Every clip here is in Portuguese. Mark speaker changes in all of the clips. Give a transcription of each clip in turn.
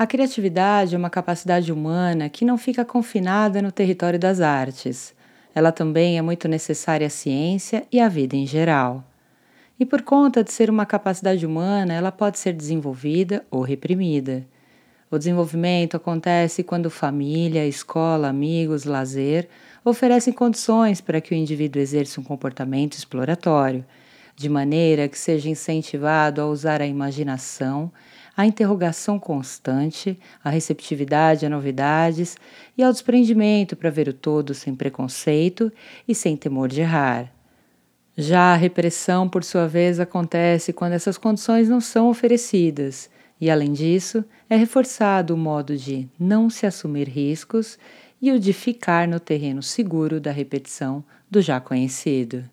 Speaker 1: A criatividade é uma capacidade humana que não fica confinada no território das artes. Ela também é muito necessária à ciência e à vida em geral. E por conta de ser uma capacidade humana, ela pode ser desenvolvida ou reprimida. O desenvolvimento acontece quando família, escola, amigos, lazer oferecem condições para que o indivíduo exerça um comportamento exploratório, de maneira que seja incentivado a usar a imaginação, a interrogação constante, a receptividade a novidades e ao desprendimento para ver o todo sem preconceito e sem temor de errar. Já a repressão, por sua vez, acontece quando essas condições não são oferecidas e, além disso, é reforçado o modo de não se assumir riscos e o de ficar no terreno seguro da repetição do já conhecido.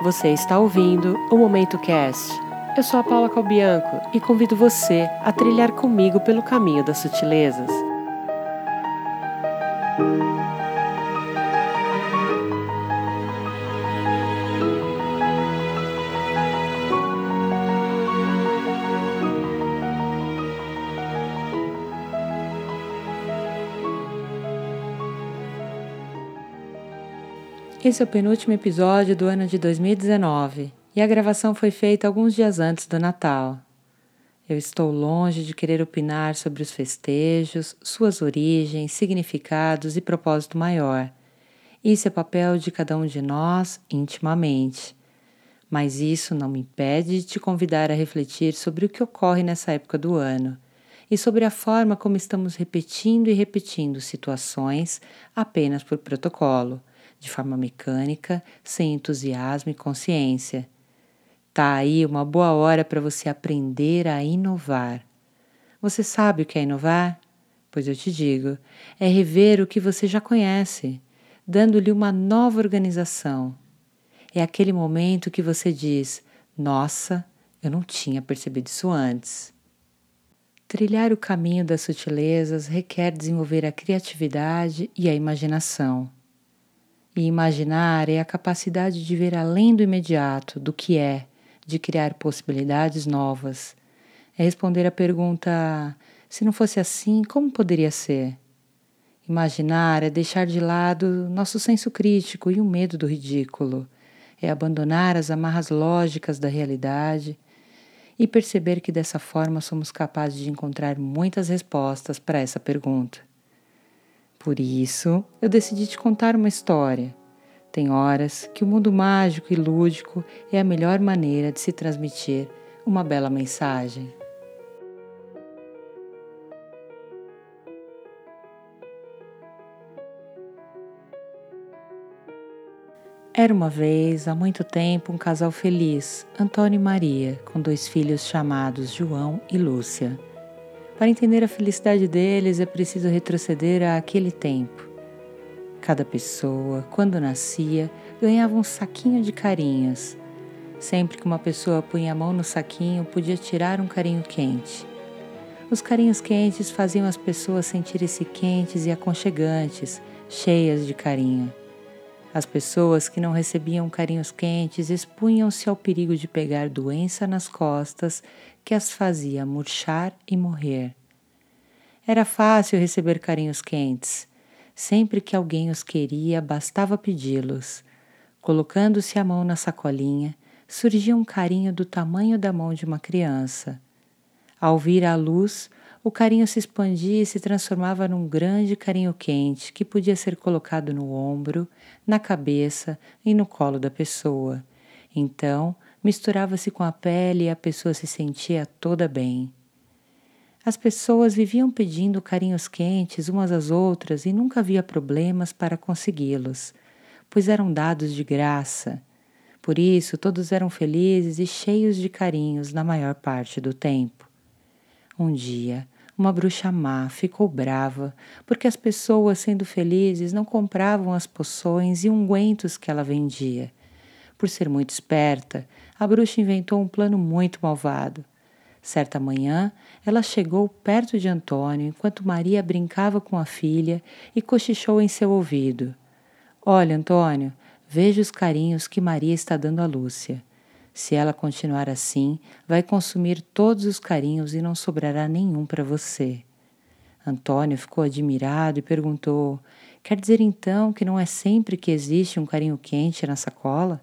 Speaker 2: Você está ouvindo o Momento Cast. Eu sou a Paula Calbianco e convido você a trilhar comigo pelo caminho das sutilezas.
Speaker 1: Esse é o penúltimo episódio do ano de 2019 e a gravação foi feita alguns dias antes do Natal. Eu estou longe de querer opinar sobre os festejos, suas origens, significados e propósito maior. Isso é papel de cada um de nós intimamente. Mas isso não me impede de te convidar a refletir sobre o que ocorre nessa época do ano e sobre a forma como estamos repetindo e repetindo situações apenas por protocolo de forma mecânica, sem entusiasmo e consciência. Tá aí uma boa hora para você aprender a inovar. Você sabe o que é inovar? Pois eu te digo, é rever o que você já conhece, dando-lhe uma nova organização. É aquele momento que você diz: Nossa, eu não tinha percebido isso antes. Trilhar o caminho das sutilezas requer desenvolver a criatividade e a imaginação. E imaginar é a capacidade de ver além do imediato, do que é, de criar possibilidades novas. É responder à pergunta: se não fosse assim, como poderia ser? Imaginar é deixar de lado nosso senso crítico e o medo do ridículo. É abandonar as amarras lógicas da realidade e perceber que dessa forma somos capazes de encontrar muitas respostas para essa pergunta. Por isso, eu decidi te contar uma história. Tem horas que o mundo mágico e lúdico é a melhor maneira de se transmitir uma bela mensagem. Era uma vez, há muito tempo, um casal feliz, Antônio e Maria, com dois filhos chamados João e Lúcia. Para entender a felicidade deles é preciso retroceder àquele tempo. Cada pessoa, quando nascia, ganhava um saquinho de carinhos. Sempre que uma pessoa punha a mão no saquinho, podia tirar um carinho quente. Os carinhos quentes faziam as pessoas sentirem-se quentes e aconchegantes, cheias de carinho. As pessoas que não recebiam carinhos quentes expunham-se ao perigo de pegar doença nas costas que as fazia murchar e morrer. Era fácil receber carinhos quentes. Sempre que alguém os queria, bastava pedi-los. Colocando-se a mão na sacolinha, surgia um carinho do tamanho da mão de uma criança. Ao vir à luz, o carinho se expandia e se transformava num grande carinho quente que podia ser colocado no ombro, na cabeça e no colo da pessoa. Então, misturava-se com a pele e a pessoa se sentia toda bem. As pessoas viviam pedindo carinhos quentes umas às outras e nunca havia problemas para consegui-los, pois eram dados de graça. Por isso, todos eram felizes e cheios de carinhos na maior parte do tempo. Um dia, uma bruxa má ficou brava porque as pessoas, sendo felizes, não compravam as poções e ungüentos que ela vendia. Por ser muito esperta, a bruxa inventou um plano muito malvado. Certa manhã, ela chegou perto de Antônio enquanto Maria brincava com a filha e cochichou em seu ouvido: Olha, Antônio, Veja os carinhos que Maria está dando a Lúcia. Se ela continuar assim, vai consumir todos os carinhos e não sobrará nenhum para você. Antônio ficou admirado e perguntou: Quer dizer então que não é sempre que existe um carinho quente na sacola?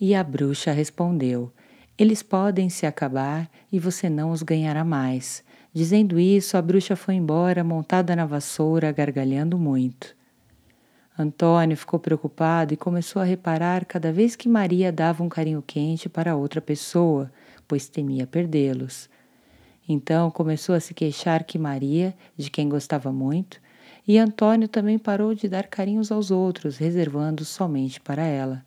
Speaker 1: E a bruxa respondeu: Eles podem se acabar e você não os ganhará mais. Dizendo isso, a bruxa foi embora, montada na vassoura, gargalhando muito. Antônio ficou preocupado e começou a reparar cada vez que Maria dava um carinho quente para outra pessoa, pois temia perdê-los. Então começou a se queixar que Maria, de quem gostava muito, e Antônio também parou de dar carinhos aos outros, reservando somente para ela.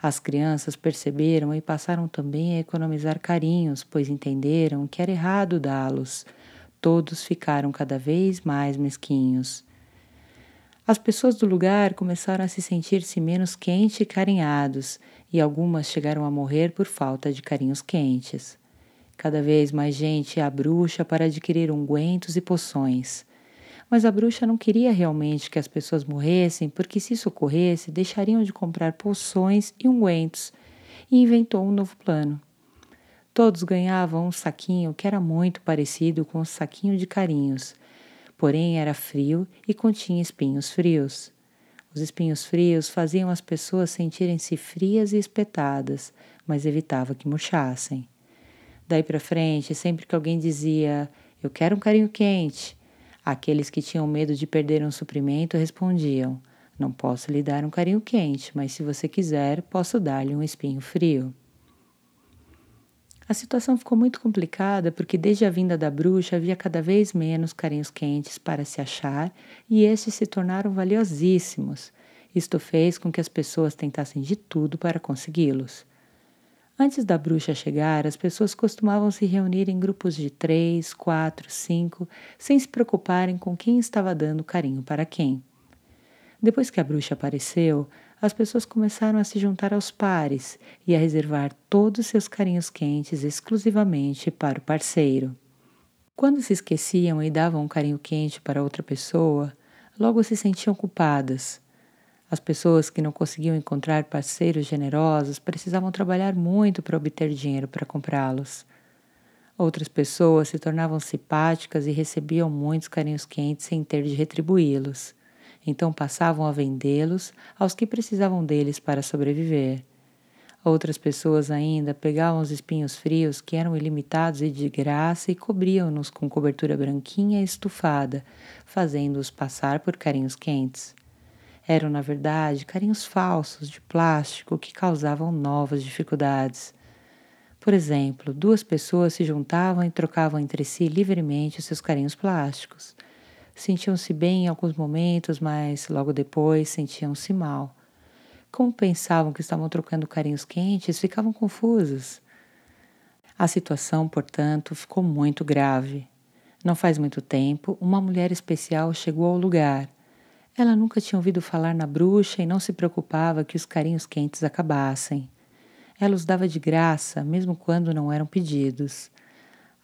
Speaker 1: As crianças perceberam e passaram também a economizar carinhos, pois entenderam que era errado dá-los. Todos ficaram cada vez mais mesquinhos. As pessoas do lugar começaram a se sentir-se menos quentes e carinhados, e algumas chegaram a morrer por falta de carinhos quentes. Cada vez mais gente ia à bruxa para adquirir ungüentos e poções. Mas a bruxa não queria realmente que as pessoas morressem, porque se isso ocorresse, deixariam de comprar poções e ungüentos, e inventou um novo plano. Todos ganhavam um saquinho que era muito parecido com o saquinho de carinhos, porém era frio e continha espinhos frios. Os espinhos frios faziam as pessoas sentirem-se frias e espetadas, mas evitava que murchassem. Daí para frente, sempre que alguém dizia: Eu quero um carinho quente, aqueles que tinham medo de perder um suprimento respondiam: Não posso lhe dar um carinho quente, mas se você quiser, posso dar-lhe um espinho frio. A situação ficou muito complicada porque, desde a vinda da bruxa, havia cada vez menos carinhos quentes para se achar e estes se tornaram valiosíssimos. Isto fez com que as pessoas tentassem de tudo para consegui-los. Antes da bruxa chegar, as pessoas costumavam se reunir em grupos de três, quatro, cinco, sem se preocuparem com quem estava dando carinho para quem. Depois que a bruxa apareceu, as pessoas começaram a se juntar aos pares e a reservar todos seus carinhos quentes exclusivamente para o parceiro. Quando se esqueciam e davam um carinho quente para outra pessoa, logo se sentiam culpadas. As pessoas que não conseguiam encontrar parceiros generosos precisavam trabalhar muito para obter dinheiro para comprá-los. Outras pessoas se tornavam simpáticas e recebiam muitos carinhos quentes sem ter de retribuí-los então passavam a vendê-los aos que precisavam deles para sobreviver. Outras pessoas ainda pegavam os espinhos frios, que eram ilimitados e de graça, e cobriam-nos com cobertura branquinha e estufada, fazendo-os passar por carinhos quentes. Eram, na verdade, carinhos falsos, de plástico, que causavam novas dificuldades. Por exemplo, duas pessoas se juntavam e trocavam entre si livremente seus carinhos plásticos. Sentiam-se bem em alguns momentos, mas logo depois sentiam-se mal. Como pensavam que estavam trocando carinhos quentes, ficavam confusos. A situação, portanto, ficou muito grave. Não faz muito tempo, uma mulher especial chegou ao lugar. Ela nunca tinha ouvido falar na bruxa e não se preocupava que os carinhos quentes acabassem. Ela os dava de graça, mesmo quando não eram pedidos.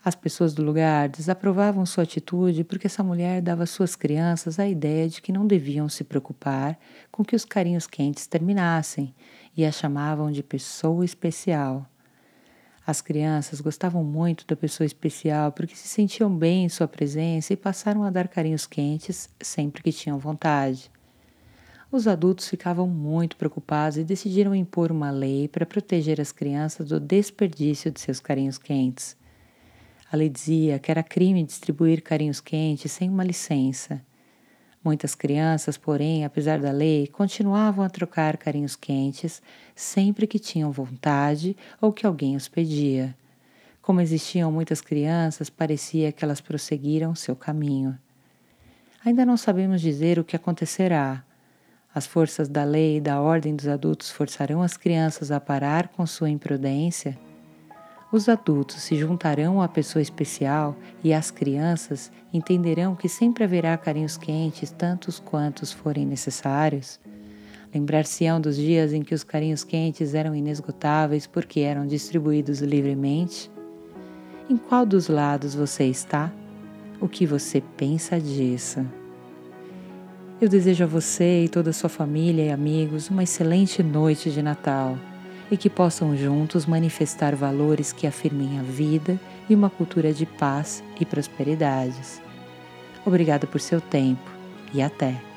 Speaker 1: As pessoas do lugar desaprovavam sua atitude porque essa mulher dava às suas crianças a ideia de que não deviam se preocupar com que os carinhos quentes terminassem e a chamavam de pessoa especial. As crianças gostavam muito da pessoa especial porque se sentiam bem em sua presença e passaram a dar carinhos quentes sempre que tinham vontade. Os adultos ficavam muito preocupados e decidiram impor uma lei para proteger as crianças do desperdício de seus carinhos quentes. A lei dizia que era crime distribuir carinhos quentes sem uma licença. Muitas crianças, porém, apesar da lei, continuavam a trocar carinhos quentes sempre que tinham vontade ou que alguém os pedia. Como existiam muitas crianças, parecia que elas prosseguiram seu caminho. Ainda não sabemos dizer o que acontecerá. As forças da lei e da ordem dos adultos forçarão as crianças a parar com sua imprudência os adultos se juntarão à pessoa especial e as crianças entenderão que sempre haverá carinhos quentes, tantos quantos forem necessários. Lembrar-se-ão dos dias em que os carinhos quentes eram inesgotáveis porque eram distribuídos livremente? Em qual dos lados você está? O que você pensa disso? Eu desejo a você e toda a sua família e amigos uma excelente noite de Natal e que possam juntos manifestar valores que afirmem a vida e uma cultura de paz e prosperidades. Obrigada por seu tempo e até!